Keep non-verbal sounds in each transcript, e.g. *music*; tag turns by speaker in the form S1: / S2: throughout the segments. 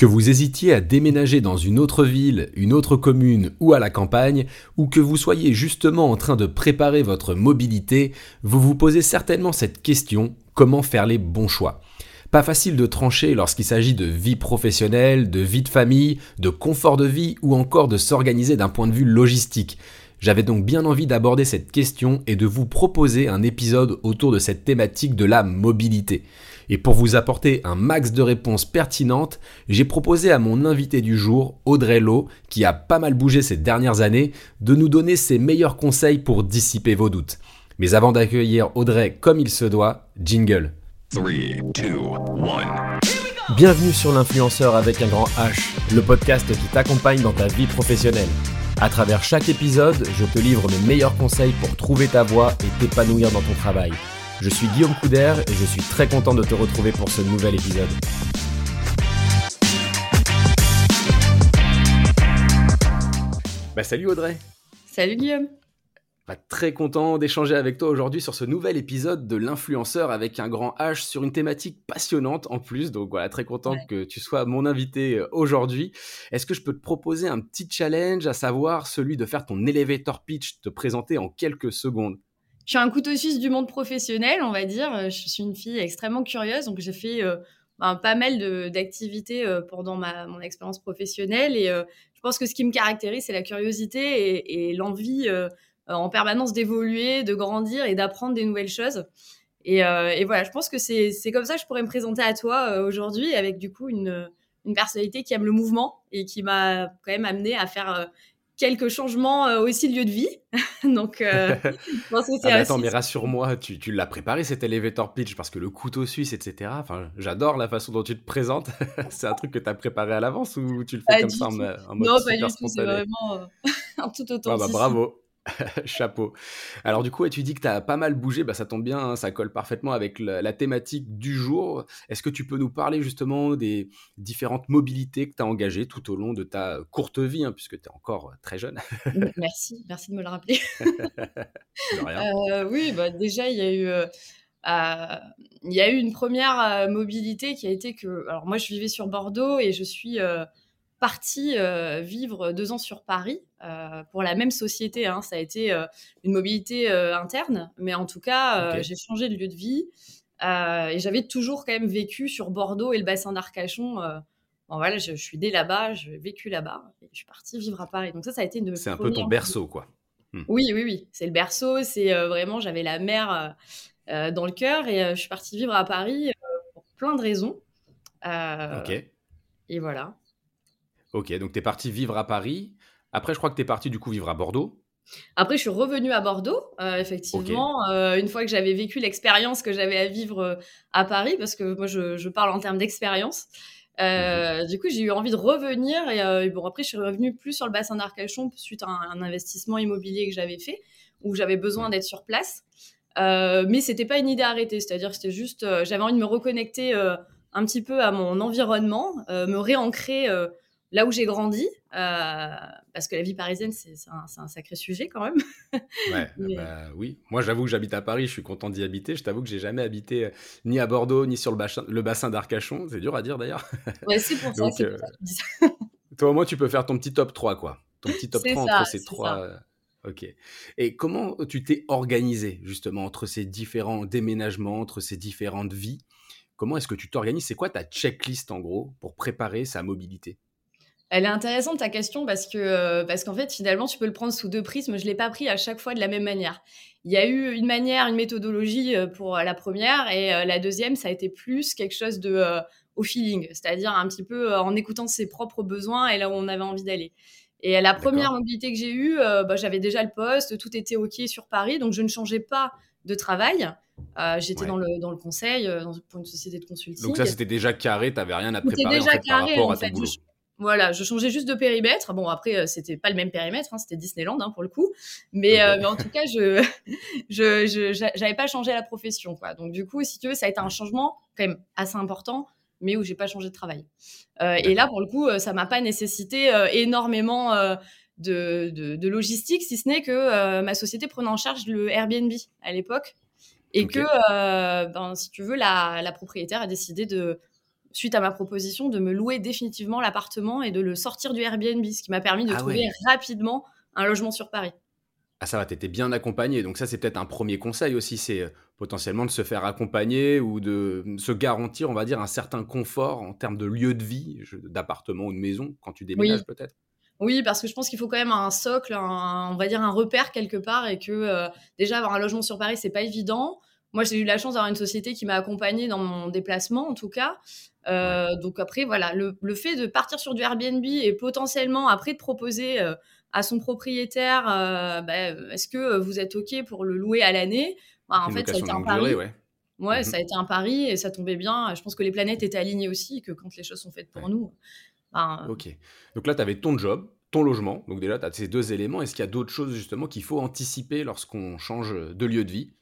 S1: Que vous hésitiez à déménager dans une autre ville, une autre commune ou à la campagne, ou que vous soyez justement en train de préparer votre mobilité, vous vous posez certainement cette question, comment faire les bons choix? Pas facile de trancher lorsqu'il s'agit de vie professionnelle, de vie de famille, de confort de vie ou encore de s'organiser d'un point de vue logistique. J'avais donc bien envie d'aborder cette question et de vous proposer un épisode autour de cette thématique de la mobilité. Et pour vous apporter un max de réponses pertinentes, j'ai proposé à mon invité du jour, Audrey Lowe, qui a pas mal bougé ces dernières années, de nous donner ses meilleurs conseils pour dissiper vos doutes. Mais avant d'accueillir Audrey comme il se doit, jingle. 3, 2, 1. Bienvenue sur l'influenceur avec un grand H, le podcast qui t'accompagne dans ta vie professionnelle. À travers chaque épisode, je te livre mes meilleurs conseils pour trouver ta voie et t'épanouir dans ton travail. Je suis Guillaume Couder et je suis très content de te retrouver pour ce nouvel épisode. Bah, salut Audrey
S2: Salut Guillaume
S1: bah, Très content d'échanger avec toi aujourd'hui sur ce nouvel épisode de l'influenceur avec un grand H sur une thématique passionnante en plus. Donc voilà, très content que tu sois mon invité euh, aujourd'hui. Est-ce que je peux te proposer un petit challenge, à savoir celui de faire ton elevator pitch, te présenter en quelques secondes?
S2: Je suis un couteau suisse du monde professionnel, on va dire. Euh, je suis une fille extrêmement curieuse, donc j'ai fait euh, ben, pas mal d'activités euh, pendant ma, mon expérience professionnelle. Et je pense que ce qui me caractérise, c'est la curiosité et, l'envie en permanence d'évoluer, de grandir et d'apprendre des nouvelles choses. Et, et, voilà, je pense que c'est comme ça que je pourrais me présenter à toi aujourd'hui, avec du coup une, une personnalité qui aime le mouvement et qui m'a quand même amené à faire quelques changements euh, aussi de lieu de vie. *laughs* Donc, euh, *laughs*
S1: je pense que c'est ah Attends, mais rassure-moi, tu, tu l'as préparé cet elevator pitch parce que le couteau suisse, etc. Enfin, j'adore la façon dont tu te présentes. *laughs* c'est un truc que tu as préparé à l'avance ou tu le fais comme ça en, mode
S2: Non, pas du tout, c'est vraiment euh, en tout autant.
S1: Ah bah, bravo. *laughs* Chapeau. Alors du coup, tu dis que tu as pas mal bougé, bah, ça tombe bien, hein, ça colle parfaitement avec la, thématique du jour. Est-ce que tu peux nous parler justement des différentes mobilités que tu as engagées tout au long de ta courte vie, hein, puisque tu es encore très jeune?
S2: Merci, merci de me le rappeler. *laughs* Euh, oui, bah, déjà, il y a eu... Euh, euh, il y a eu une première mobilité qui a été que, alors moi je vivais sur Bordeaux et je suis partie euh, vivre deux ans sur Paris euh, pour la même société. Hein. Ça a été euh, une mobilité interne, mais en tout cas, j'ai changé de lieu de vie et j'avais toujours quand même vécu sur Bordeaux et le bassin d'Arcachon. Bon, voilà, je, suis né là-bas, j'ai vécu là-bas et je suis partie vivre à Paris. Donc ça, ça a été une
S1: C'est un peu ton berceau, quoi.
S2: Hmm. Oui, oui, oui. C'est le berceau. C'est vraiment, j'avais la mer dans le cœur et je suis partie vivre à Paris pour plein de raisons. ok. Et voilà.
S1: Ok, donc tu es parti vivre à Paris. Après, je crois que tu es parti du coup vivre à Bordeaux.
S2: Après, je suis revenue à Bordeaux, euh, effectivement, euh, une fois que j'avais vécu l'expérience que j'avais à vivre euh, à Paris, parce que moi, je, parle en termes d'expérience. Mhm. Du coup, j'ai eu envie de revenir. Et, bon, après, je suis revenue plus sur le bassin d'Arcachon suite à un, investissement immobilier que j'avais fait, où j'avais besoin d'être sur place. mais c'était pas une idée arrêtée, c'est-à-dire c'était juste, j'avais envie de me reconnecter un petit peu à mon environnement, me réancrer là où j'ai grandi, euh, parce que la vie parisienne, c'est un, sacré sujet quand même.
S1: ouais, *laughs* bah, oui. Moi, j'avoue que j'habite à Paris, je suis content d'y habiter. Je t'avoue que j'ai jamais habité euh, ni à Bordeaux, ni sur le bassin, le bassin d'Arcachon. C'est dur à dire d'ailleurs. *laughs*
S2: Ouais, c'est pour, ça,
S1: euh, *laughs* toi, au moins, tu peux faire ton petit top 3, quoi. Ton petit top 3 entre ces trois. Ok. Et comment tu t'es organisé justement entre ces différents déménagements, entre ces différentes vies? Comment est-ce que tu t'organises? C'est quoi ta checklist en gros pour préparer sa mobilité?
S2: Elle est intéressante ta question parce que euh, parce qu'en fait finalement tu peux le prendre sous deux prismes. Je l'ai pas pris à chaque fois de la même manière. Il y a eu une manière, une méthodologie euh, pour la première et euh, la deuxième ça a été plus quelque chose de au feeling, c'est-à-dire un petit peu en écoutant ses propres besoins et là où on avait envie d'aller. Et la première mobilité que j'ai eue, bah, j'avais déjà le poste, tout était ok sur Paris, donc je ne changeais pas de travail. J'étais dans, le, dans le conseil dans, pour une société de consulting.
S1: Donc ça, c'était déjà carré, tu n'avais rien à préparer déjà en fait, carré, par rapport à ton boulot.
S2: Voilà, je changeais juste de périmètre. Bon, après, euh, c'était pas le même périmètre, hein, c'était Disneyland hein, pour le coup. Mais, euh, mais, en tout cas, je, *laughs* je, j'avais pas changé la profession, quoi. Donc du coup, si tu veux, ça a été un changement quand même assez important, mais où j'ai pas changé de travail. Euh, et là, pour le coup, ça m'a pas nécessité énormément de, de, logistique, si ce n'est que ma société prenait en charge le Airbnb à l'époque, et que, ben, si tu veux, la, la propriétaire a décidé de suite à ma proposition, de me louer définitivement l'appartement et de le sortir du Airbnb, ce qui m'a permis de ah trouver rapidement un logement sur Paris.
S1: Ah ça va, t'étais bien accompagné. Donc ça, c'est peut-être un premier conseil aussi, c'est euh, potentiellement de se faire accompagner ou de se garantir, on va dire, un certain confort en termes de lieu de vie, d'appartement ou de maison, quand tu déménages peut-être.
S2: Oui, parce que je pense qu'il faut quand même un socle, on va dire un repère quelque part, et que euh, déjà avoir un logement sur Paris, c'est pas évident. Moi, j'ai eu la chance d'avoir une société qui m'a accompagnée dans mon déplacement, en tout cas. Euh, donc après, voilà, le, fait de partir sur du Airbnb et potentiellement après de proposer à son propriétaire, euh, bah, est-ce que vous êtes OK pour le louer à l'année? Bah, En fait, ça a été un pari. ouais. Ouais, ça a été un pari et ça tombait bien. Je pense que les planètes étaient alignées aussi, que quand les choses sont faites pour nous.
S1: Ben, ok. Donc là, tu avais ton job, ton logement. Donc déjà, tu as ces deux éléments. Est-ce qu'il y a d'autres choses justement qu'il faut anticiper lorsqu'on change de lieu de vie?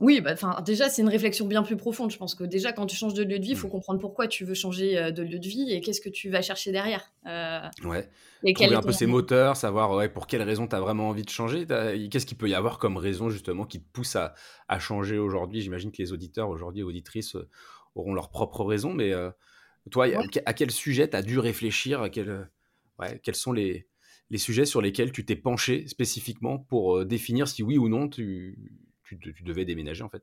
S2: Oui, bah, déjà, c'est une réflexion bien plus profonde. Je pense que déjà, quand tu changes de lieu de vie, il faut mmh. comprendre pourquoi tu veux changer euh, de lieu de vie et qu'est-ce que tu vas chercher derrière.
S1: Euh, ouais. Et Trouver un peu ses moteurs, savoir ouais, pour quelle raison tu as vraiment envie de changer. Qu'est-ce qu'il peut y avoir comme raison, justement, qui te pousse à, changer aujourd'hui? J'imagine que les auditeurs, aujourd'hui, auditrices, euh, auront leurs propres raisons. Mais toi, à quel sujet tu as dû réfléchir? Ouais, Quels sont les, les sujets sur lesquels tu t'es penché spécifiquement pour définir si oui ou non tu tu, devais déménager en fait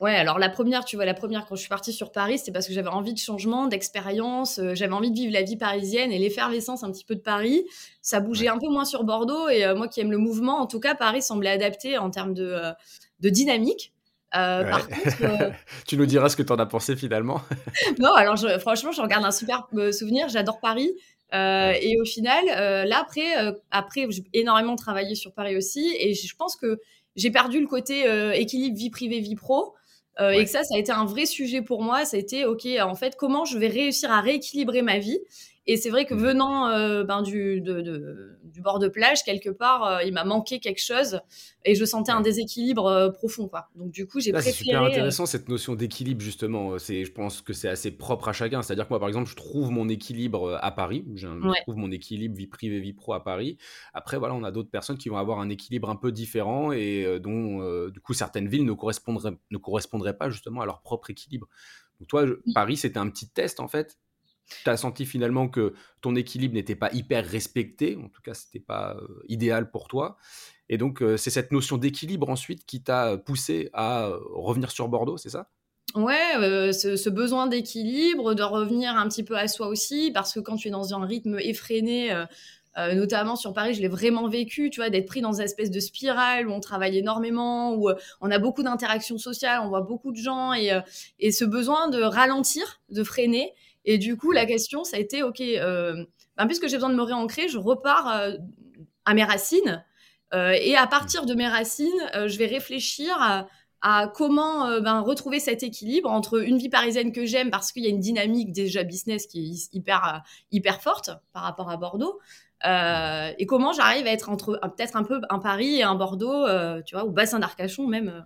S2: Ouais, alors la première, tu vois, la première quand je suis partie sur Paris, c'était parce que j'avais envie de changement, d'expérience, euh, j'avais envie de vivre la vie parisienne et l'effervescence un petit peu de Paris. Ça bougeait un peu moins sur Bordeaux et euh, moi qui aime le mouvement, en tout cas, Paris semblait adapté en termes de, euh, de dynamique.
S1: par contre, *laughs* tu nous diras ce que tu en as pensé finalement. *laughs*
S2: non, alors franchement, je regarde un super souvenir. J'adore Paris. et au final, là après, après j'ai énormément travaillé sur Paris aussi, et je pense que j'ai perdu le côté euh, équilibre vie privée, vie pro. Euh, et que ça, ça a été un vrai sujet pour moi. Ça a été, OK, en fait, comment je vais réussir à rééquilibrer ma vie et c'est vrai que mmh. venant euh, ben, du, du bord de plage, quelque part, euh, il m'a manqué quelque chose et je sentais un déséquilibre euh, profond. Quoi. Donc du coup, j'ai préféré...
S1: C'est super intéressant cette notion d'équilibre, justement. Je pense que c'est assez propre à chacun. C'est-à-dire que moi, par exemple, je trouve mon équilibre à Paris. Je, trouve mon équilibre vie privée, vie pro à Paris. Après, voilà, on a d'autres personnes qui vont avoir un équilibre un peu différent et dont, du coup, certaines villes ne correspondraient, ne correspondraient pas justement à leur propre équilibre. Donc toi, Paris, c'était un petit test en fait? Tu as senti finalement que ton équilibre n'était pas hyper respecté, en tout cas, ce n'était pas euh, idéal pour toi. Et donc, euh, c'est cette notion d'équilibre ensuite qui t'a poussé à euh, revenir sur Bordeaux, c'est ça?
S2: Ouais, ce, besoin d'équilibre, de revenir un petit peu à soi aussi, parce que quand tu es dans un rythme effréné, notamment sur Paris, je l'ai vraiment vécu, tu vois, d'être pris dans une espèce de spirale où on travaille énormément, où on a beaucoup d'interactions sociales, on voit beaucoup de gens, et ce besoin de ralentir, de freiner, et du coup, la question, ça a été, OK, euh, ben, puisque j'ai besoin de me réancrer, je repars euh, à mes racines. Euh, et à partir de mes racines, je vais réfléchir à, comment ben, retrouver cet équilibre entre une vie parisienne que j'aime parce qu'il y a une dynamique déjà business qui est hyper, hyper forte par rapport à Bordeaux. et comment j'arrive à être entre peut-être un peu un Paris et un Bordeaux, tu vois, ou bassin d'Arcachon même.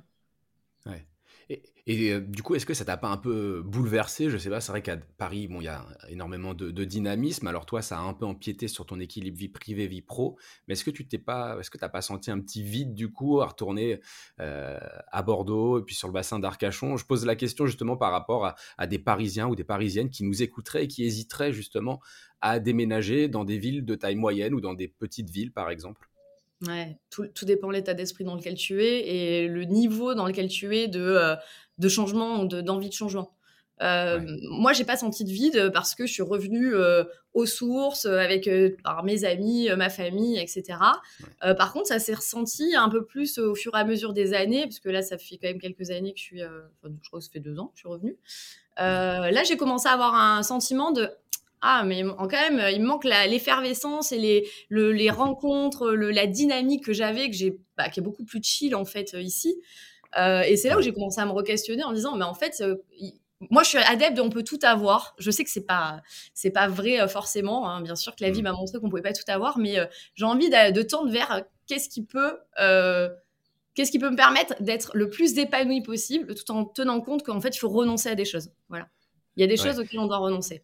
S1: Et euh, du coup, est-ce que ça t'a pas un peu bouleversé Je sais pas, c'est vrai qu'à Paris, bon, il y a énormément de, dynamisme. Alors toi, ça a un peu empiété sur ton équilibre vie privée, vie pro. Mais est-ce que tu t'es pas, t'as pas senti un petit vide du coup à retourner euh, à Bordeaux et puis sur le bassin d'Arcachon? Je pose la question justement par rapport à, des Parisiens ou des Parisiennes qui nous écouteraient et qui hésiteraient justement à déménager dans des villes de taille moyenne ou dans des petites villes, par exemple.
S2: Ouais, tout, dépend de l'état d'esprit dans lequel tu es et le niveau dans lequel tu es de, euh, de changement ou d'envie de, changement. Euh, Moi, j'ai pas senti de vide parce que je suis revenue euh, aux sources avec euh, par mes amis, ma famille, etc. par contre, ça s'est ressenti un peu plus au fur et à mesure des années, parce que là, ça fait quand même quelques années que je suis, je crois que ça fait deux ans que je suis revenue. là, j'ai commencé à avoir un sentiment de ah, mais quand même, il me manque l'effervescence et les, les rencontres, la dynamique que j'avais, que j'ai, bah, qui est beaucoup plus chill en fait ici. Euh, et c'est là où j'ai commencé à me re-questionner en disant, mais en fait, euh, moi, je suis adepte de on peut tout avoir. Je sais que c'est pas c'est pas vrai euh, forcément. Hein. Bien sûr que la vie mm. m'a montré qu'on pouvait pas tout avoir, mais j'ai envie de, tendre vers qu'est-ce qui peut qu'est-ce qui peut me permettre d'être le plus épanoui possible, tout en tenant compte qu'en fait, il faut renoncer à des choses. Voilà. Il y a des choses auxquelles on doit renoncer.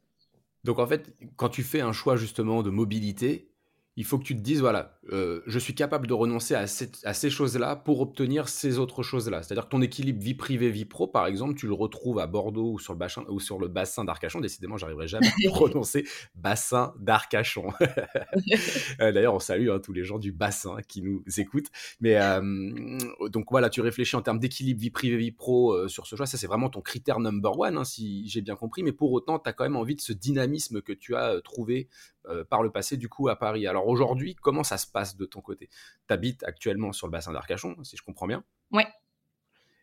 S1: Donc en fait, quand tu fais un choix justement de mobilité, il faut que tu te dises, voilà, euh, je suis capable de renoncer à, ces choses-là pour obtenir ces autres choses-là. C'est-à-dire que ton équilibre vie privée, vie pro, par exemple, tu le retrouves à Bordeaux ou sur le bassin, ou sur le bassin d'Arcachon. Décidément, j'arriverai jamais à *laughs* prononcer bassin d'Arcachon. *laughs* Euh, d'ailleurs, on salue hein, tous les gens du bassin qui nous écoutent. Mais euh, donc voilà, tu réfléchis en termes d'équilibre vie privée, vie pro sur ce choix. Ça, c'est vraiment ton critère number one, hein, si j'ai bien compris. Mais pour autant, tu as quand même envie de ce dynamisme que tu as trouvé par le passé du coup à Paris. Alors aujourd'hui, comment ça se passe de ton côté? Tu habites actuellement sur le bassin d'Arcachon, si je comprends bien?
S2: Oui.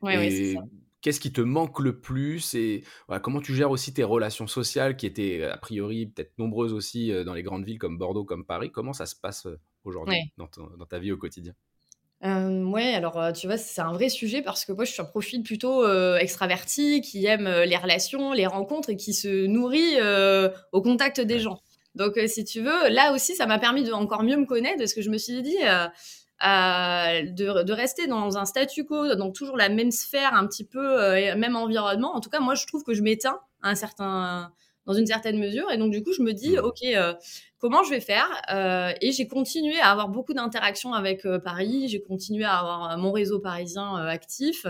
S2: Ouais, c'est ça.
S1: Qu'est-ce qui te manque le plus et comment tu gères aussi tes relations sociales qui étaient a priori peut-être nombreuses aussi euh, dans les grandes villes comme Bordeaux, comme Paris? Comment ça se passe euh, aujourd'hui dans, ta vie au quotidien?
S2: Euh, ouais, alors tu vois, c'est un vrai sujet parce que moi je suis un profil plutôt extraverti qui aime les relations, les rencontres et qui se nourrit au contact des gens. Donc, euh, si tu veux, là aussi, ça m'a permis de encore mieux me connaître parce que je me suis dit euh, euh, de, rester dans un statu quo, dans toujours la même sphère, un petit peu, même environnement. En tout cas, moi, je trouve que je m'éteins un certain, dans une certaine mesure. Et donc, du coup, je me dis, mmh. OK, comment je vais faire Et j'ai continué à avoir beaucoup d'interactions avec Paris. J'ai continué à avoir mon réseau parisien actif.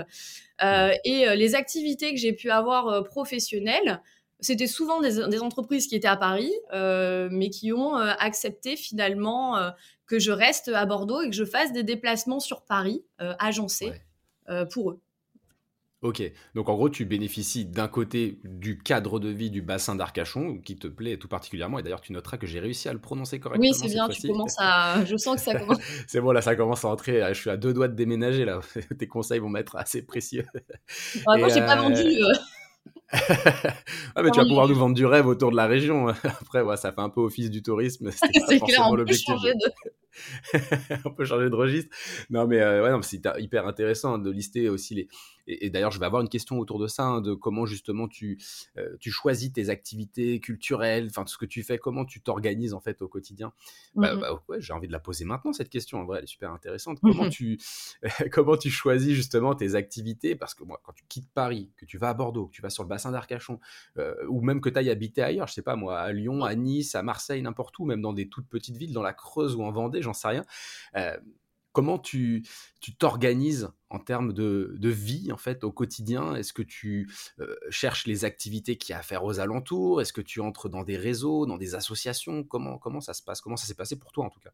S2: Mmh. et les activités que j'ai pu avoir professionnelles, c'était souvent des, entreprises qui étaient à Paris, euh, mais qui ont euh, accepté finalement euh, que je reste à Bordeaux et que je fasse des déplacements sur Paris, agencés, pour eux.
S1: Ok, donc en gros, tu bénéficies d'un côté du cadre de vie du bassin d'Arcachon, qui te plaît tout particulièrement, et d'ailleurs tu noteras que j'ai réussi à le prononcer correctement.
S2: Oui, c'est bien, tu commences à... Je sens que ça *laughs* commence...
S1: c'est bon, là, ça commence à entrer, je suis à deux doigts de déménager, là. *laughs* Tes conseils vont m'être assez précieux.
S2: moi, j'ai pas vendu
S1: ah, mais tu vas pouvoir nous vendre du rêve autour de la région. *laughs* Après, ouais, ça fait un peu office du tourisme. *laughs*
S2: C'est clair. De... *laughs*
S1: on peut changer de registre. Non, mais euh, ouais, c'est hyper intéressant de lister aussi les. Et, d'ailleurs, je vais avoir une question autour de ça, hein, de comment justement tu, euh, tu choisis tes activités culturelles, enfin tout ce que tu fais, comment tu t'organises en fait au quotidien. Bah, mmh bah, ouais, j'ai envie de la poser maintenant cette question. En vrai, elle est super intéressante. Comment mmh tu *laughs* comment tu choisis justement tes activités? Parce que moi, quand tu quittes Paris, que tu vas à Bordeaux, que tu vas sur le bassin d'Arcachon, euh, ou même que tu ailles habiter ailleurs, je sais pas moi, à Lyon, à Nice, à Marseille, n'importe où, même dans des toutes petites villes, dans la Creuse ou en Vendée, j'en sais rien. Euh, comment tu t'organises en termes de, vie en fait au quotidien? Est-ce que tu euh, cherches les activités qu'il y a à faire aux alentours? Est-ce que tu entres dans des réseaux, dans des associations? Comment comment ça se passe? Comment ça s'est passé pour toi en tout cas?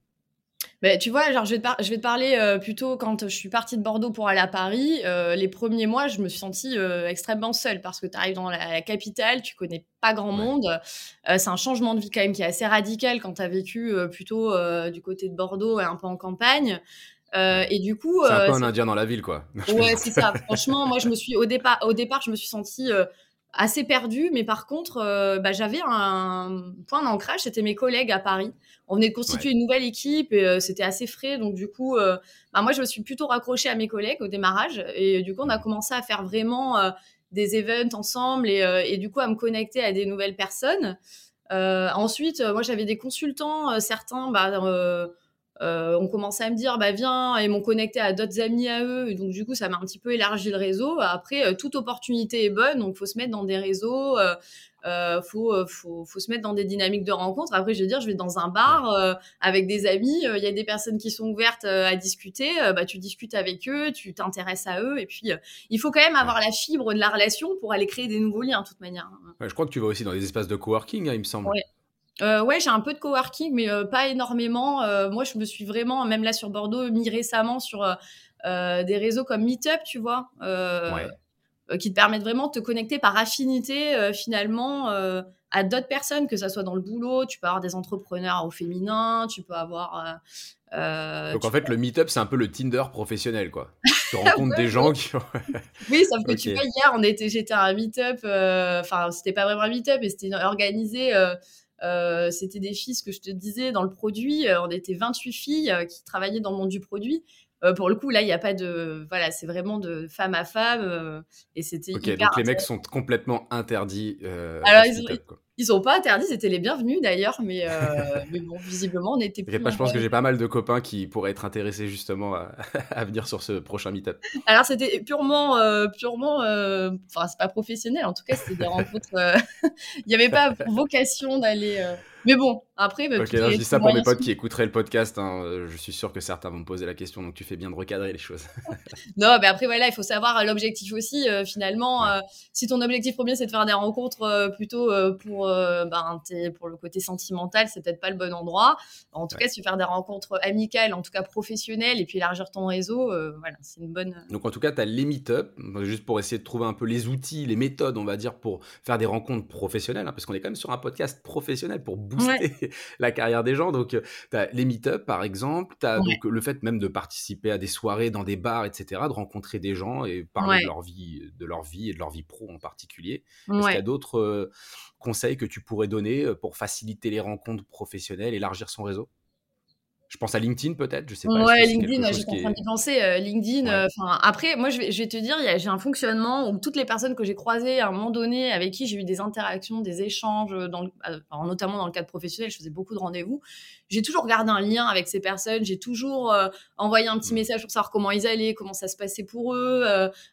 S2: Bah, tu vois, genre, je vais te, je vais te parler euh, plutôt quand je suis partie de Bordeaux pour aller à Paris. Euh, les premiers mois, je me suis sentie euh, extrêmement seule parce que tu arrives dans la, capitale, tu connais pas grand monde. c'est un changement de vie quand même qui est assez radical quand tu as vécu plutôt du côté de Bordeaux et un peu en campagne. Et du coup,
S1: c'est un peu un Indien dans la ville, quoi. *laughs*
S2: ouais, c'est ça. Franchement, moi, je me suis au départ, au départ, je me suis sentie assez perdue, mais par contre, bah, j'avais un point d'ancrage, c'était mes collègues à Paris. On venait de constituer une nouvelle équipe et c'était assez frais, donc du coup, bah, moi je me suis plutôt raccrochée à mes collègues au démarrage et du coup on a commencé à faire vraiment des events ensemble et, et, du coup à me connecter à des nouvelles personnes. ensuite, moi j'avais des consultants, certains, bah, euh, on commençait à me dire, bah viens, et m'ont connecté à d'autres amis à eux. Et donc, du coup, ça m'a un petit peu élargi le réseau. Après, euh, toute opportunité est bonne, donc faut se mettre dans des réseaux, euh, faut, faut, faut, se mettre dans des dynamiques de rencontres. Après, je veux dire, je vais dans un bar avec des amis, il y a des personnes qui sont ouvertes à discuter, bah, tu discutes avec eux, tu t'intéresses à eux. Et puis, il faut quand même avoir la fibre de la relation pour aller créer des nouveaux liens, de toute manière.
S1: je crois que tu vas aussi dans des espaces de coworking, hein, il me semble.
S2: Euh, ouais, j'ai un peu de coworking, mais euh, pas énormément. Euh, moi, je me suis vraiment, même là sur Bordeaux, mis récemment sur des réseaux comme Meetup, tu vois, qui te permettent vraiment de te connecter par affinité, finalement, à d'autres personnes, que ça soit dans le boulot. Tu peux avoir des entrepreneurs au féminin, tu peux avoir.
S1: Donc en fait, le Meetup, c'est un peu le Tinder professionnel, quoi. Tu *laughs* rencontres des gens qui. *laughs*
S2: oui, sauf que tu vois, hier, on était, j'étais à un Meetup. Enfin, c'était pas vraiment un Meetup, mais c'était organisé euh, c'était des filles, ce que je te disais, dans le produit. Euh, on était 28 filles euh, qui travaillaient dans le monde du produit. pour le coup, là, il n'y a pas de. Voilà, c'est vraiment de femme à femme. et c'était.
S1: Ok, donc les mecs sont complètement interdits.
S2: Alors, ils, ils sont pas interdits, c'était les bienvenus d'ailleurs, mais, *laughs* mais bon, visiblement, on était
S1: plus. Pas, je pense que j'ai pas mal de copains qui pourraient être intéressés justement à, *laughs* venir sur ce prochain meet-up.
S2: Alors, c'était purement. purement enfin, c'est pas professionnel, en tout cas, c'était des *laughs* rencontres. Il n'y avait pas vocation d'aller Mais bon, après.
S1: Bah, ok, je dis ça pour mes potes qui écouteraient le podcast. Hein. Euh, je suis sûr que certains vont me poser la question, donc tu fais bien de recadrer les choses. *laughs*
S2: non, mais après, voilà, il faut savoir euh, l'objectif aussi. Euh, finalement, si ton objectif premier, c'est de faire des rencontres plutôt pour, ben, pour le côté sentimental, c'est peut-être pas le bon endroit. En tout cas, si tu veux faire des rencontres amicales, en tout cas professionnelles, et puis élargir ton réseau, voilà, c'est une bonne.
S1: Donc, en tout cas, tu as les meet-up, juste pour essayer de trouver un peu les outils, les méthodes, on va dire, pour faire des rencontres professionnelles, hein, parce qu'on est quand même sur un podcast professionnel pour booster *laughs* la carrière des gens. Donc, euh, tu as les meet-up, par exemple. Tu as donc le fait même de participer à des soirées dans des bars, etc., de rencontrer des gens et parler de, leur vie, de leur vie et de leur vie pro en particulier. Est-ce qu'il y a d'autres euh, conseils que tu pourrais donner euh, pour faciliter les rencontres professionnelles, élargir son réseau? Je pense à LinkedIn peut-être, je sais pas.
S2: Ouais, LinkedIn, j'étais en train d'y penser. Euh, LinkedIn, euh, enfin après, moi je vais, je vais te dire, j'ai un fonctionnement où toutes les personnes que j'ai croisées à un moment donné, avec qui j'ai eu des interactions, des échanges, dans euh, notamment dans le cadre professionnel, je faisais beaucoup de rendez-vous. J'ai toujours gardé un lien avec ces personnes. J'ai toujours envoyé un petit message pour savoir comment ils allaient, comment ça se passait pour eux.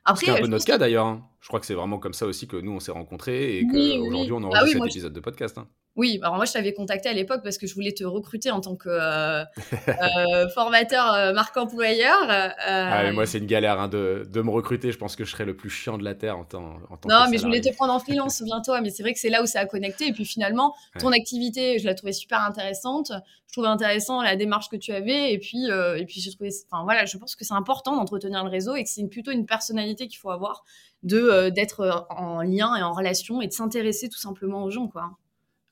S1: après, c'est un peu notre cas d'ailleurs. Hein. Je crois que c'est vraiment comme ça aussi que nous on s'est rencontrés et qu'aujourd'hui on enregistre bah cet épisode de podcast. Hein.
S2: Oui, alors moi je t'avais contacté à l'époque parce que je voulais te recruter en tant que euh, euh, *laughs* formateur euh, marque employeur.
S1: Ah, moi c'est une galère hein, de, me recruter. Je pense que je serais le plus chiant de la terre en tant, en tant
S2: Non, mais je voulais te prendre en freelance, *laughs* souviens-toi. Mais c'est vrai que c'est là où ça a connecté. Et puis finalement, ton activité, je la trouvais super intéressante. Je trouvais intéressant la démarche que tu avais. Et puis, et puis j'ai trouvé. Enfin voilà, je pense que c'est important d'entretenir le réseau et que c'est plutôt une personnalité qu'il faut avoir de d'être en lien et en relation et de s'intéresser tout simplement aux gens, quoi.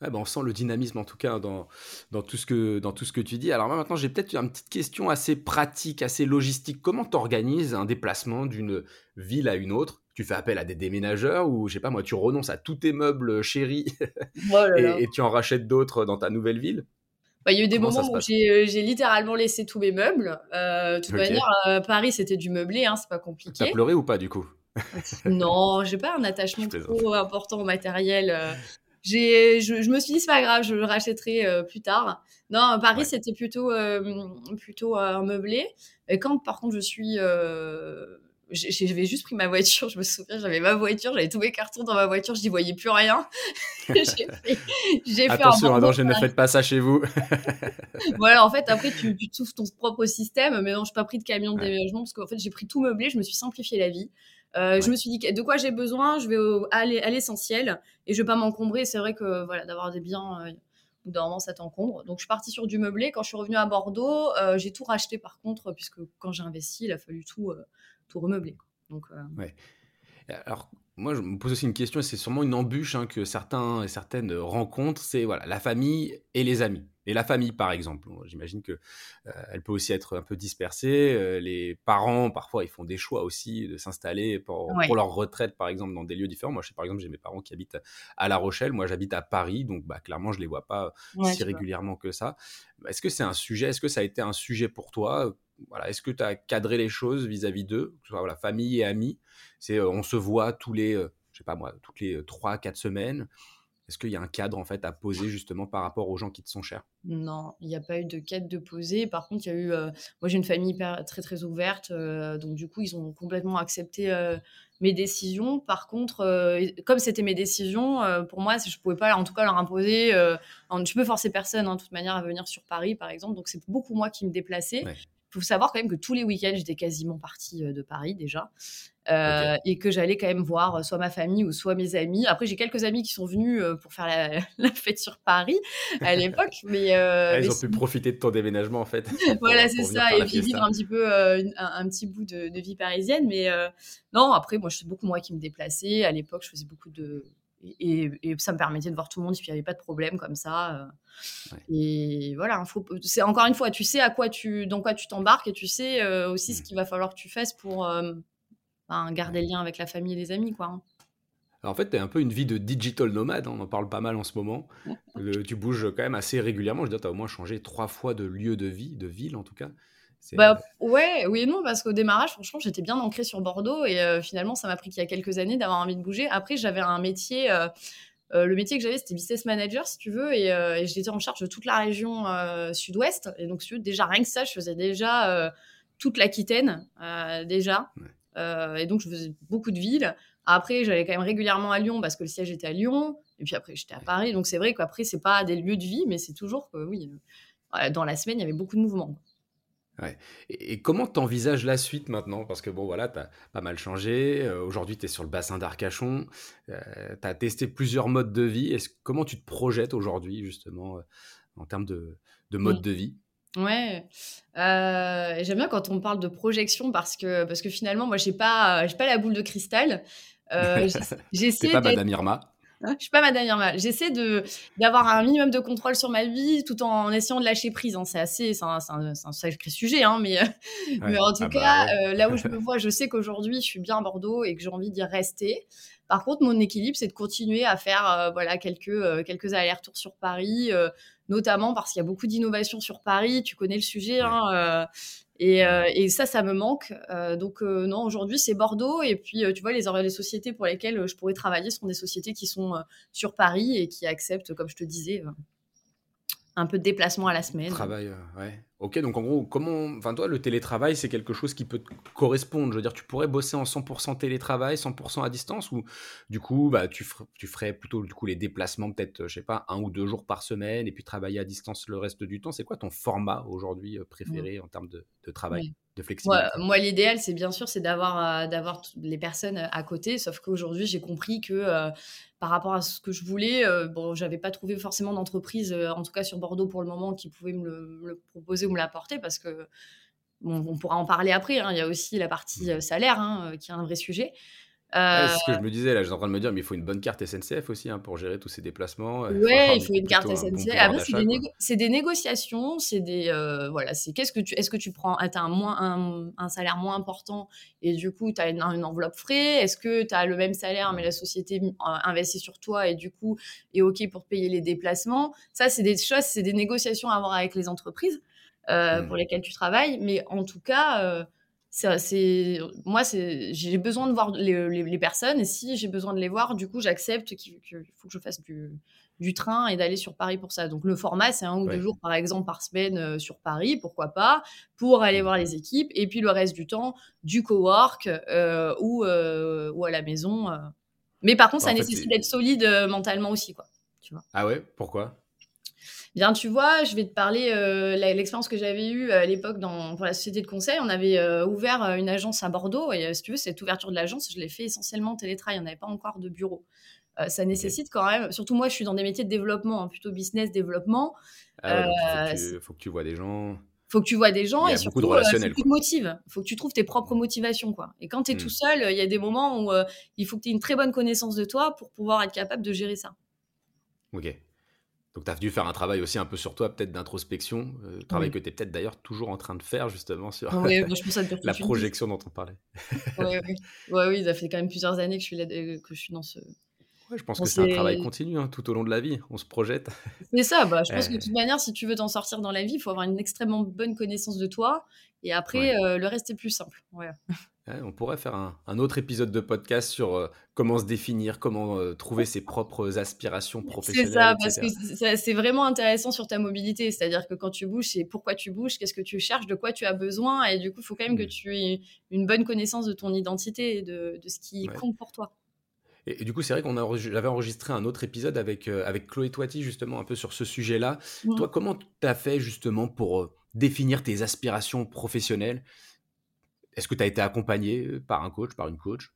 S1: Ben, on sent le dynamisme en tout cas dans, dans, tout, ce que, dans tout ce que tu dis. Alors moi maintenant j'ai peut-être une petite question assez pratique, assez logistique. Comment tu organises un déplacement d'une ville à une autre? Tu fais appel à des déménageurs ou je sais pas moi, tu renonces à tous tes meubles chéris *laughs* oh et, tu en rachètes d'autres dans ta nouvelle ville?
S2: Bah, il y a eu des moments où euh, j'ai littéralement laissé tous mes meubles. Euh, de toute manière, euh, Paris, c'était du meublé, hein, c'est pas compliqué.
S1: T'as pleuré ou pas du coup?
S2: Non, j'ai pas un attachement *laughs* trop important au matériel je, me suis dit c'est pas grave, je le rachèterai euh, plus tard. Non, Paris c'était plutôt euh, plutôt un meublé. Et quand par contre je suis euh, j'avais juste pris ma voiture, *laughs* je me souviens, j'avais ma voiture, j'avais tous mes cartons dans ma voiture, je n'y voyais plus rien. *laughs*
S1: j'ai fait, Attention, hein, je ne faites pas ça chez vous. *laughs*
S2: voilà, en fait, après, tu, tu souffles ton propre système, mais non, je n'ai pas pris de camion de déménagement parce qu'en fait, j'ai pris tout meublé, je me suis simplifié la vie. Euh, je me suis dit de quoi j'ai besoin, je vais aller à l'essentiel et je vais pas m'encombrer. C'est vrai que voilà, d'avoir des biens, euh, bout d'un moment ça t'encombre. Donc je suis partie sur du meublé. Quand je suis revenue à Bordeaux, euh, j'ai tout racheté par contre, puisque quand j'ai investi, il a fallu tout, euh, tout remeubler. Donc,
S1: ouais. Alors, moi, je me pose aussi une question, et c'est sûrement une embûche hein, que certains et certaines rencontrent, c'est voilà, la famille et les amis. Et la famille, par exemple, j'imagine que euh, elle peut aussi être un peu dispersée. Euh, les parents, parfois, ils font des choix aussi de s'installer pour, leur retraite, par exemple, dans des lieux différents. Moi, je sais, par exemple, j'ai mes parents qui habitent à La Rochelle. Moi, j'habite à Paris, donc bah, clairement, je les vois pas si régulièrement que ça. Est-ce que c'est un sujet Est-ce que ça a été un sujet pour toi? Voilà, Est-ce que tu as cadré les choses vis-à-vis d'eux, que ce soit famille et amis? C'est, euh, on se voit tous les, je sais pas moi, toutes les 3-4 semaines. Est-ce qu'il y a un cadre en fait à poser justement par rapport aux gens qui te sont chers?
S2: Non, il n'y a pas eu de cadre de poser. Par contre, il y a eu. Euh, moi, j'ai une famille très très ouverte, euh, donc du coup, ils ont complètement accepté euh, mes décisions. Par contre, comme c'était mes décisions, pour moi, je ne pouvais pas en tout cas leur imposer. je peux forcer personne, en hein, de toute manière, à venir sur Paris, par exemple. Donc, c'est beaucoup moi qui me déplaçais. Faut savoir quand même que tous les week-ends, j'étais quasiment partie de Paris déjà. Euh, et que j'allais quand même voir euh, soit ma famille ou soit mes amis. Après, j'ai quelques amis qui sont venus euh, pour faire la, *laughs* fête sur Paris à l'époque, *laughs* mais
S1: ah, ils ont pu profiter de ton déménagement en fait. *laughs*
S2: voilà, c'est ça, et puis vivre un petit peu un, petit bout de, vie parisienne. Mais non, après, moi, je suis beaucoup moi qui me déplaçais. À l'époque, je faisais beaucoup de et, ça me permettait de voir tout le monde, puis il n'y avait pas de problème comme ça. Et voilà, c'est encore une fois, tu sais à quoi tu, dans quoi tu t'embarques et tu sais aussi ce mmh. qu'il va falloir que tu fasses pour, garder le lien avec la famille et les amis, quoi. Hein.
S1: en fait, tu es un peu une vie de digital nomade, hein, on en parle pas mal en ce moment. tu bouges quand même assez régulièrement. Je veux dire, tu as au moins changé trois fois de lieu de vie, de ville en tout cas.
S2: Bah, ouais, oui et non, parce qu'au démarrage, franchement, j'étais bien ancrée sur Bordeaux et euh, finalement, ça m'a pris qu'il y a quelques années d'avoir envie de bouger. Après, j'avais un métier, euh, euh, le métier que j'avais, c'était business manager, si tu veux, et, et j'étais en charge de toute la région sud-ouest. Et donc, déjà, rien que ça, je faisais déjà toute l'Aquitaine, déjà. Et donc, je faisais beaucoup de villes. Après, j'allais quand même régulièrement à Lyon parce que le siège était à Lyon. Et puis après, j'étais à Paris. Donc c'est vrai qu'après, c'est pas des lieux de vie, mais c'est toujours que oui, dans la semaine, il y avait beaucoup de mouvements.
S1: Ouais. Et, comment tu envisages la suite maintenant? Parce que bon, voilà, tu as pas mal changé. Euh, aujourd'hui, tu es sur le bassin d'Arcachon. Euh, tu as testé plusieurs modes de vie. Est-ce, comment tu te projettes aujourd'hui, justement, euh, en termes de, de mode de vie?
S2: Ouais, j'aime bien quand on parle de projection parce que, parce que finalement, moi, j'ai pas, j'ai pas la boule de cristal. *laughs*
S1: j'essaie pas Madame Irma.
S2: Hein, je suis pas Madame Irma. J'essaie de d'avoir un minimum de contrôle sur ma vie, tout en essayant de lâcher prise. Hein. C'est assez, c'est un, un, sacré sujet, hein, mais, mais en tout ah bah cas, euh, là où je *laughs* me vois, je sais qu'aujourd'hui, je suis bien à Bordeaux et que j'ai envie d'y rester. Par contre, mon équilibre, c'est de continuer à faire euh, voilà quelques euh, quelques allers-retours sur Paris, notamment parce qu'il y a beaucoup d'innovations sur Paris. Tu connais le sujet, hein, euh, et, ça, ça me manque. Euh, donc euh, non, aujourd'hui c'est Bordeaux. Et puis tu vois, les, les sociétés pour lesquelles je pourrais travailler sont des sociétés qui sont sur Paris et qui acceptent, comme je te disais, un peu de déplacement à la semaine.
S1: Travail, ouais. Ok, donc en gros, comment, enfin toi, le télétravail, c'est quelque chose qui peut te correspondre? Je veux dire, tu pourrais bosser en 100% télétravail, 100% à distance, ou du coup, bah, tu, tu ferais plutôt du coup les déplacements, peut-être, je sais pas, un ou deux jours par semaine, et puis travailler à distance le reste du temps? C'est quoi ton format aujourd'hui euh, préféré en termes de, travail, de flexibilité?
S2: Moi, l'idéal, c'est bien sûr, c'est d'avoir euh, d'avoir les personnes à côté. Sauf qu'aujourd'hui, j'ai compris que euh, par rapport à ce que je voulais, bon, j'avais pas trouvé forcément d'entreprise, en tout cas sur Bordeaux pour le moment, qui pouvait me le proposer me l'apporter parce que on pourra en parler après. Hein. Il y a aussi la partie euh, salaire hein, euh, qui est un vrai sujet.
S1: c'est ce que je me disais, là, j'étais en train de me dire, mais il faut une bonne carte SNCF aussi hein, pour gérer tous ces déplacements.
S2: Euh, ouais, il faut une carte SNCF. Après, c'est des, négociations, c'est des. voilà, c'est qu'est-ce que tu. Est-ce que tu prends. Ah, as un, moins, un, salaire moins important et du coup, tu as une, enveloppe frais? Est-ce que tu as le même salaire, mais la société investit sur toi et du coup est OK pour payer les déplacements? Ça, c'est des choses, c'est des négociations à avoir avec les entreprises. Euh, pour mmh. lesquels tu travailles. Mais en tout cas, euh, c'est moi, j'ai besoin de voir les, personnes. Et si j'ai besoin de les voir, du coup, j'accepte qu'il faut que je fasse du, du train et d'aller sur Paris pour ça. Donc le format, c'est un ou deux jours par exemple par semaine euh, sur Paris, pourquoi pas, pour aller mmh. voir les équipes. Et puis le reste du temps, du cowork euh, ou, ou à la maison. Mais par contre, bah, ça nécessite d'être solide mentalement aussi, quoi. Tu vois.
S1: Ah ouais, pourquoi?
S2: Bien, tu vois, je vais te parler euh, l'expérience que j'avais eue à l'époque pour la société de conseil. On avait euh, ouvert euh, une agence à Bordeaux et si tu veux, cette ouverture de l'agence, je l'ai fait essentiellement en télétravail. On n'avait pas encore de bureau. ça nécessite quand même, surtout moi, je suis dans des métiers de développement, hein, plutôt business développement.
S1: Ah il faut, que tu vois des gens
S2: faut que tu vois des gens et surtout, beaucoup de relationnel, faut que tu te motives. faut que tu trouves tes propres motivations. Quoi. Et quand tu es tout mmh. seul, il y a des moments où il faut que tu aies une très bonne connaissance de toi pour pouvoir être capable de gérer ça.
S1: Ok. Donc, tu as dû faire un travail aussi un peu sur toi, peut-être d'introspection, euh, travail que tu es peut-être d'ailleurs toujours en train de faire, justement, sur *laughs* la projection dont on parlait.
S2: oui, oui. Ouais, oui, ça fait quand même plusieurs années que je suis, là, que je suis dans ce.
S1: Ouais, je pense que c'est un travail continu hein, tout au long de la vie. On se projette. *laughs*
S2: C'est ça. Bah, je pense que de toute manière, si tu veux t'en sortir dans la vie, il faut avoir une extrêmement bonne connaissance de toi. Et après, euh, le reste est plus simple. Ouais
S1: on pourrait faire un, autre épisode de podcast sur euh, comment se définir, comment euh, trouver ses propres aspirations professionnelles.
S2: C'est ça, parce que c'est vraiment intéressant sur ta mobilité. C'est-à-dire que quand tu bouges, c'est pourquoi tu bouges, qu'est-ce que tu cherches, de quoi tu as besoin. Et du coup, il faut quand même que mmh. tu aies une bonne connaissance de ton identité et de, ce qui compte pour toi.
S1: Et, du coup, c'est vrai qu'on j'avais enregistré un autre épisode avec, euh, avec Chloé Toiti, justement, un peu sur ce sujet-là. Mmh. Toi, comment tu as fait justement pour définir tes aspirations professionnelles? Est-ce que tu as été accompagné par un coach, par une coach?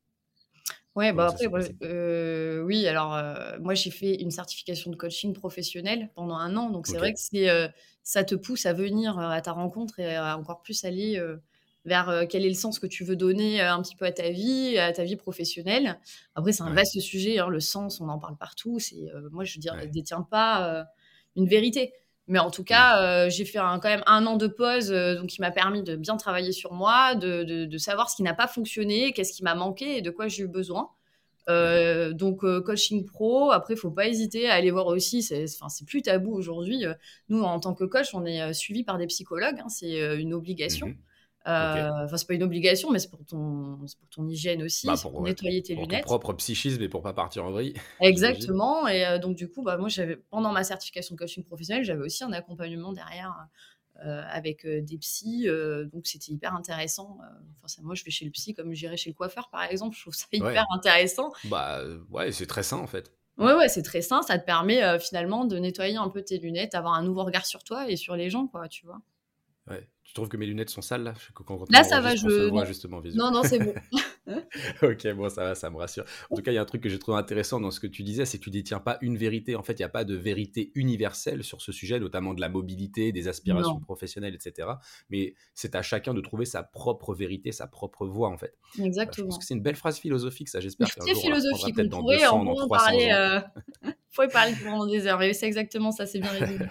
S2: Ouais, bah après, euh, oui, alors euh, moi j'ai fait une certification de coaching professionnel pendant un an, donc c'est vrai que ça te pousse à venir à ta rencontre et à encore plus aller vers quel est le sens que tu veux donner un petit peu à ta vie, à ta vie professionnelle. Après, c'est un vaste sujet, hein, le sens, on en parle partout. C'est, moi je veux dire, ne détient pas une vérité. Mais en tout cas, euh, j'ai fait quand même un an de pause, euh, donc qui m'a permis de bien travailler sur moi, de, de, savoir ce qui n'a pas fonctionné, qu'est-ce qui m'a manqué et de quoi j'ai eu besoin. Euh, donc coaching pro. Après, il faut pas hésiter à aller voir aussi. C'est plus tabou aujourd'hui. Nous, en tant que coach, on est suivi par des psychologues. Hein, c'est une obligation. Mhm. Euh, enfin, c'est pas une obligation, mais c'est pour ton, pour ton hygiène aussi, bah, pour, nettoyer tes lunettes.
S1: Ton propre psychisme et pour pas partir en vrille. *laughs*
S2: Exactement. et euh, donc, du coup, bah, moi, j'avais, pendant ma certification de coaching professionnel, j'avais aussi un accompagnement derrière euh, avec des psys. donc, c'était hyper intéressant. Enfin, moi, je vais chez le psy comme j'irais chez le coiffeur, par exemple. Je trouve ça hyper intéressant.
S1: Bah, ouais, c'est très sain, en fait.
S2: Ouais, ouais, c'est très sain. Ça te permet finalement de nettoyer un peu tes lunettes, avoir un nouveau regard sur toi et sur les gens, quoi, tu vois.
S1: Ouais. Tu trouves que mes lunettes sont sales là?
S2: Là, ça va, je.
S1: justement
S2: Non, non, c'est bon. *laughs* *laughs*
S1: ok, bon, ça va, ça me rassure. En tout cas, il y a un truc que j'ai trouvé intéressant dans ce que tu disais, c'est que tu détiens pas une vérité. En fait, il n'y a pas de vérité universelle sur ce sujet, notamment de la mobilité, des aspirations professionnelles, etc. Mais c'est à chacun de trouver sa propre vérité, sa propre voie, en fait.
S2: Exactement.
S1: je pense que c'est une belle phrase philosophique, ça, j'espère.
S2: C'est philosophique. On pourrait en parler. Euh... *laughs* pourrait parler pendant des heures. Et c'est exactement ça, c'est bien résumé.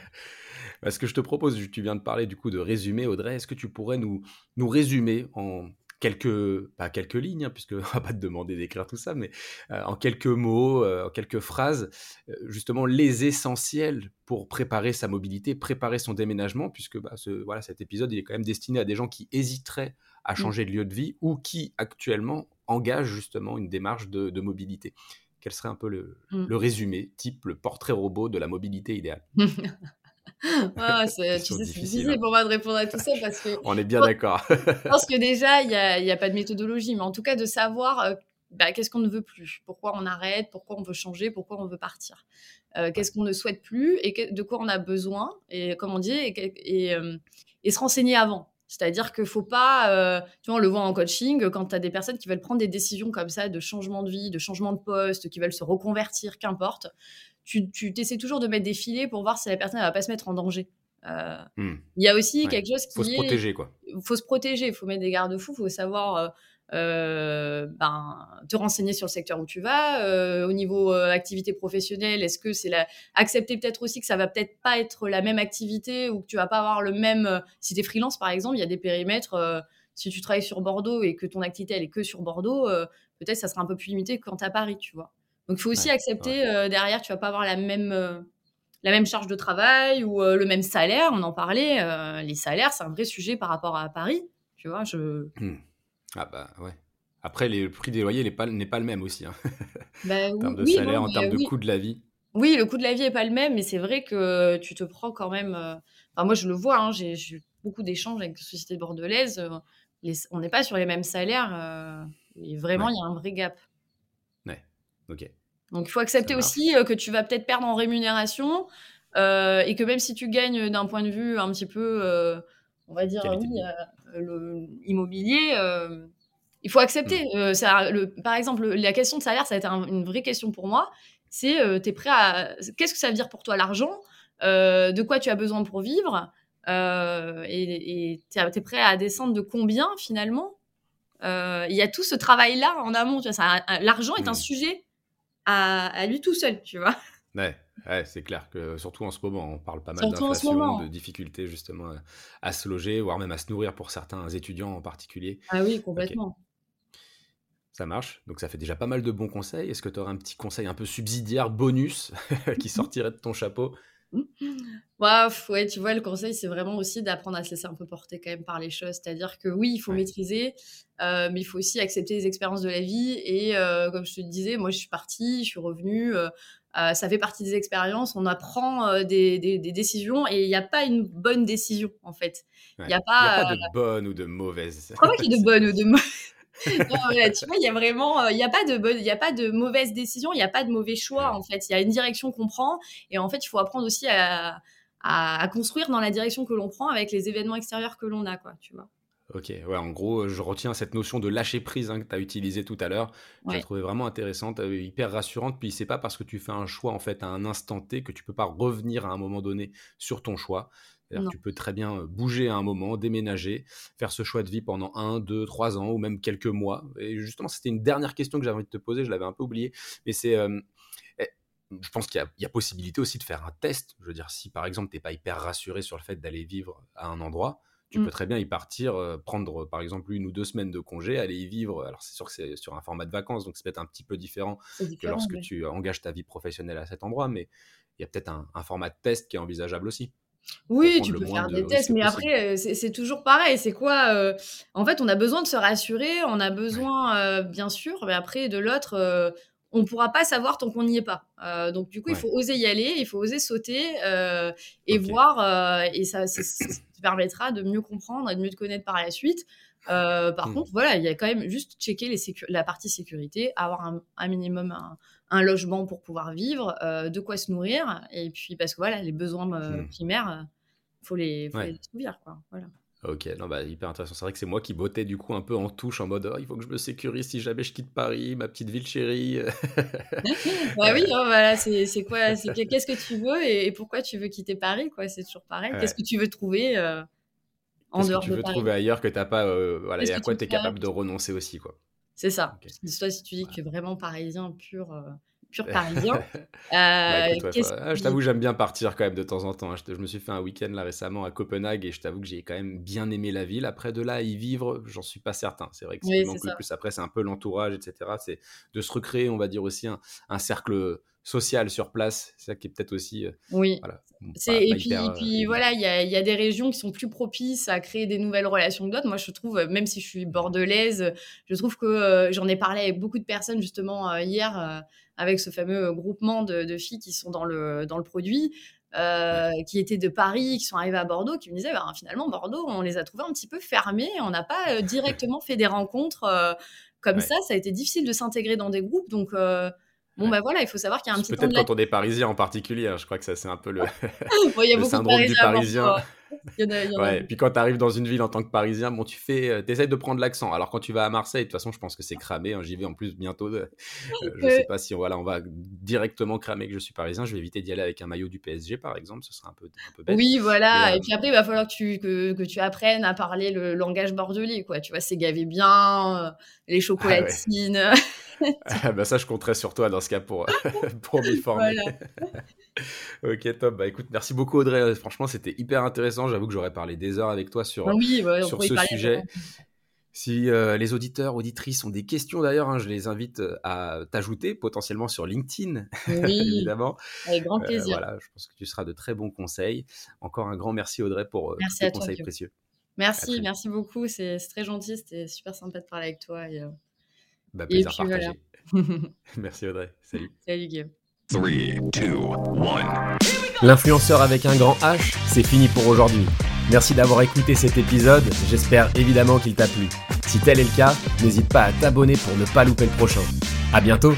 S1: Bah, ce que je te propose, tu viens de parler du coup de résumé, Audrey, est-ce que tu pourrais nous, nous résumer en quelques, pas quelques lignes, hein, puisque *laughs* on va pas te demander d'écrire tout ça, mais euh, en quelques mots, euh, en quelques phrases, euh, justement les essentiels pour préparer sa mobilité, préparer son déménagement, puisque bah, ce, voilà, cet épisode il est quand même destiné à des gens qui hésiteraient à mmh. changer de lieu de vie ou qui actuellement engagent justement une démarche de, mobilité. Quel serait un peu le, mmh. le résumé, type le portrait robot de la mobilité idéale? *laughs*
S2: ah, c'est, tu sais, c'est difficile hein. pour moi de répondre à tout ça parce que.
S1: On est bien d'accord. *laughs*
S2: je pense que déjà, il n'y a, y a, pas de méthodologie, mais en tout cas, de savoir euh, bah, qu'est-ce qu'on ne veut plus, pourquoi on arrête, pourquoi on veut changer, pourquoi on veut partir, euh, qu'est-ce qu'on ne souhaite plus et de quoi on a besoin, et comme on dit, et, et, euh, et se renseigner avant. C'est-à-dire qu'il ne faut pas, tu vois, on le voit en coaching, quand tu as des personnes qui veulent prendre des décisions comme ça de changement de vie, de changement de poste, qui veulent se reconvertir, qu'importe, tu, tu essaies toujours de mettre des filets pour voir si la personne ne va pas se mettre en danger. Euh, hmm. Il y a aussi quelque chose qui
S1: faut se protéger quoi.
S2: Faut se protéger, il faut mettre des garde-fous, il faut savoir euh, euh, ben, te renseigner sur le secteur où tu vas. au niveau activité professionnelle, est-ce que c'est la... accepter peut-être aussi que ça va peut-être pas être la même activité ou que tu vas pas avoir le même. Si tu es freelance par exemple, il y a des périmètres. si tu travailles sur Bordeaux et que ton activité elle est que sur Bordeaux, peut-être ça sera un peu plus limité quand à Paris, tu vois. Donc il faut aussi accepter euh, derrière, tu vas pas avoir la même euh, la même charge de travail ou euh, le même salaire. On en parlait. les salaires, c'est un vrai sujet par rapport à Paris. Tu vois, je.
S1: Mmh. Ah bah ouais. Après, le prix des loyers n'est pas, pas le même aussi. Hein. *laughs* Bah en termes de salaire, en termes de coût de la vie.
S2: Oui, le coût de la vie n'est pas le même, mais c'est vrai que tu te prends quand même. Enfin, moi, je le vois, hein, j'ai eu beaucoup d'échanges avec des sociétés bordelaises. on n'est pas sur les mêmes salaires. et vraiment, il y a un vrai gap.
S1: Ouais, ok.
S2: Donc, il faut accepter aussi euh, que tu vas peut-être perdre en rémunération euh, et que même si tu gagnes d'un point de vue un petit peu, euh, on va dire, oui, le, immobilier, il faut accepter. Mm. Ça, le, par exemple, la question de salaire, ça a été une vraie question pour moi. C'est, tu es prêt à. Qu'est-ce que ça veut dire pour toi l'argent De quoi tu as besoin pour vivre Et tu es, prêt à descendre de combien finalement? Il y a tout ce travail-là en amont. L'argent est un mm. sujet à, lui tout seul, tu vois.
S1: Ouais, ouais c'est clair que surtout en ce moment, on parle pas mal d'inflation, de difficultés justement à, se loger, voire même à se nourrir pour certains étudiants en particulier.
S2: Ah oui, complètement.
S1: Ça marche, donc ça fait déjà pas mal de bons conseils. Est-ce que tu aurais un petit conseil un peu subsidiaire, bonus, *laughs* qui *laughs* sortirait de ton chapeau?
S2: Ouais, tu vois, le conseil, c'est vraiment aussi d'apprendre à se laisser un peu porter quand même par les choses. C'est-à-dire que oui, il faut maîtriser, euh, mais il faut aussi accepter les expériences de la vie. Et euh, comme je te disais, moi, je suis partie, je suis revenue. Euh, ça fait partie des expériences. On apprend des, des, décisions et il n'y a pas une bonne décision, en fait.
S1: Il n'y a, pas, de bonne ou de mauvaise.
S2: Crois qu'il y a de *laughs* bonne ou de mauvaise *laughs* tu vois, il y a vraiment, il n'y a pas de il y a pas de mauvaise décision, il n'y a pas de mauvais choix en fait. Il y a une direction qu'on prend et en fait, il faut apprendre aussi à, à, construire dans la direction que l'on prend avec les événements extérieurs que l'on a, quoi, tu vois.
S1: Ok, ouais, en gros, je retiens cette notion de lâcher prise hein, que tu as utilisée tout à l'heure. Je l'ai trouvée vraiment intéressante, euh, hyper rassurante. Puis c'est pas parce que tu fais un choix en fait à un instant T que tu peux pas revenir à un moment donné sur ton choix. Tu peux très bien euh, bouger à un moment, déménager, faire ce choix de vie pendant un, deux, trois ans ou même quelques mois. Et justement, c'était une dernière question que j'avais envie de te poser, je l'avais un peu oublié. Mais c'est. Euh, eh, je pense qu'il y, a possibilité aussi de faire un test. Je veux dire, si par exemple, tu n'es pas hyper rassuré sur le fait d'aller vivre à un endroit, tu mmh. peux très bien y partir, euh, prendre par exemple une ou deux semaines de congé, aller y vivre. Alors c'est sûr que c'est sur un format de vacances, donc c'est peut-être un petit peu différent, que lorsque tu engages ta vie professionnelle à cet endroit, mais il y a peut-être un, format de test qui est envisageable aussi.
S2: Oui, tu peux faire des tests, mais après, c'est toujours pareil. C'est quoi En fait, on a besoin de se rassurer, on a besoin, bien sûr, mais après, de l'autre, on ne pourra pas savoir tant qu'on n'y est pas. donc, du coup, il faut oser y aller, il faut oser sauter et voir, et ça, ça, te permettra de mieux comprendre et de mieux te connaître par la suite. Par mmh. contre, voilà, il y a quand même juste checker les la partie sécurité, avoir un, minimum un, logement pour pouvoir vivre, de quoi se nourrir, et puis parce que voilà, les besoins mmh. primaires, faut les, faut les quoi. Voilà.
S1: Ok, non, bah, hyper intéressant. C'est vrai que c'est moi qui bottais du coup un peu en touche en mode oh, il faut que je me sécurise si jamais je quitte Paris, ma petite ville chérie. *laughs*
S2: bah oui, hein, voilà, c'est quoi Qu'est-ce que tu veux et, pourquoi tu veux quitter Paris quoi? C'est toujours pareil. Qu'est-ce que tu veux trouver euh,
S1: en dehors que tu veux trouver ailleurs que tu n'as pas. Euh, voilà, et à quoi tu es capable de renoncer aussi quoi.
S2: C'est ça. Soit si tu dis que tu es vraiment parisien pur. Euh, pur *laughs* parisien. Bah,
S1: euh, ah, je t'avoue, j'aime bien partir quand même de temps en temps. Hein. Je, me suis fait un week-end là récemment à Copenhague et je t'avoue que j'ai quand même bien aimé la ville. Après, de là à y vivre, j'en suis pas certain. C'est vrai que ce qui manque le plus après, c'est un peu l'entourage, etc. C'est de se recréer, on va dire aussi, un, cercle social sur place. C'est ça qui est peut-être aussi. Euh,
S2: oui. et, puis, puis, euh, voilà, il y a, y a, des régions qui sont plus propices à créer des nouvelles relations que d'autres. Moi, je trouve, même si je suis bordelaise, je trouve que j'en ai parlé avec beaucoup de personnes justement hier avec ce fameux groupement de, filles qui sont dans le, dans le produit. Euh, qui étaient de Paris, qui sont arrivées à Bordeaux, qui me disaient bah, finalement Bordeaux, on les a trouvés un petit peu fermés, on n'a pas euh, *laughs* directement fait des rencontres euh, comme ça, ça a été difficile de s'intégrer dans des groupes, donc Bon, bah voilà, il faut savoir qu'il y a un petit
S1: Peut-être quand on est parisien en particulier, hein, je crois que ça, c'est un peu le, *laughs* syndrome du parisien. ouais, puis quand tu arrives dans une ville en tant que parisien, bon, tu fais, euh, essaies de prendre l'accent. Alors quand tu vas à Marseille, de toute façon, je pense que c'est cramé. Hein, j'y vais en plus bientôt. Euh, je sais pas si voilà, on va directement cramer que je suis parisien. Je vais éviter d'y aller avec un maillot du PSG, par exemple. Ce serait un peu, un peu bête.
S2: Oui, voilà. Et, euh, puis après, il va falloir que tu, que, que, tu apprennes à parler le langage bordelais, quoi. Tu vois, c'est gavé bien, les ah chocolatines.
S1: Ah *laughs* bah ça, je compterais sur toi dans ce cas pour, *laughs* pour m'y former. *laughs* ok, top. Bah écoute, merci beaucoup Audrey. Franchement, c'était hyper intéressant. J'avoue que j'aurais parlé des heures avec toi sur,
S2: oui,
S1: sur ce sujet. Si euh, les auditeurs, auditrices ont des questions d'ailleurs, hein, je les invite euh, à t'ajouter potentiellement sur LinkedIn, *laughs* évidemment.
S2: Avec grand euh, plaisir.
S1: voilà, je pense que tu seras de très bons conseils. Encore un grand merci Audrey pour merci tes conseils précieux.
S2: Merci, merci beaucoup. C'est très gentil. C'était super sympa de parler avec toi. Et,
S1: bah, plaisir partagé. *laughs* merci Audrey. Salut.
S2: Salut Guillaume.
S1: L'influenceur avec un grand H, c'est fini pour aujourd'hui. Merci d'avoir écouté cet épisode, j'espère évidemment qu'il t'a plu. Si tel est le cas, n'hésite pas à t'abonner pour ne pas louper le prochain. A bientôt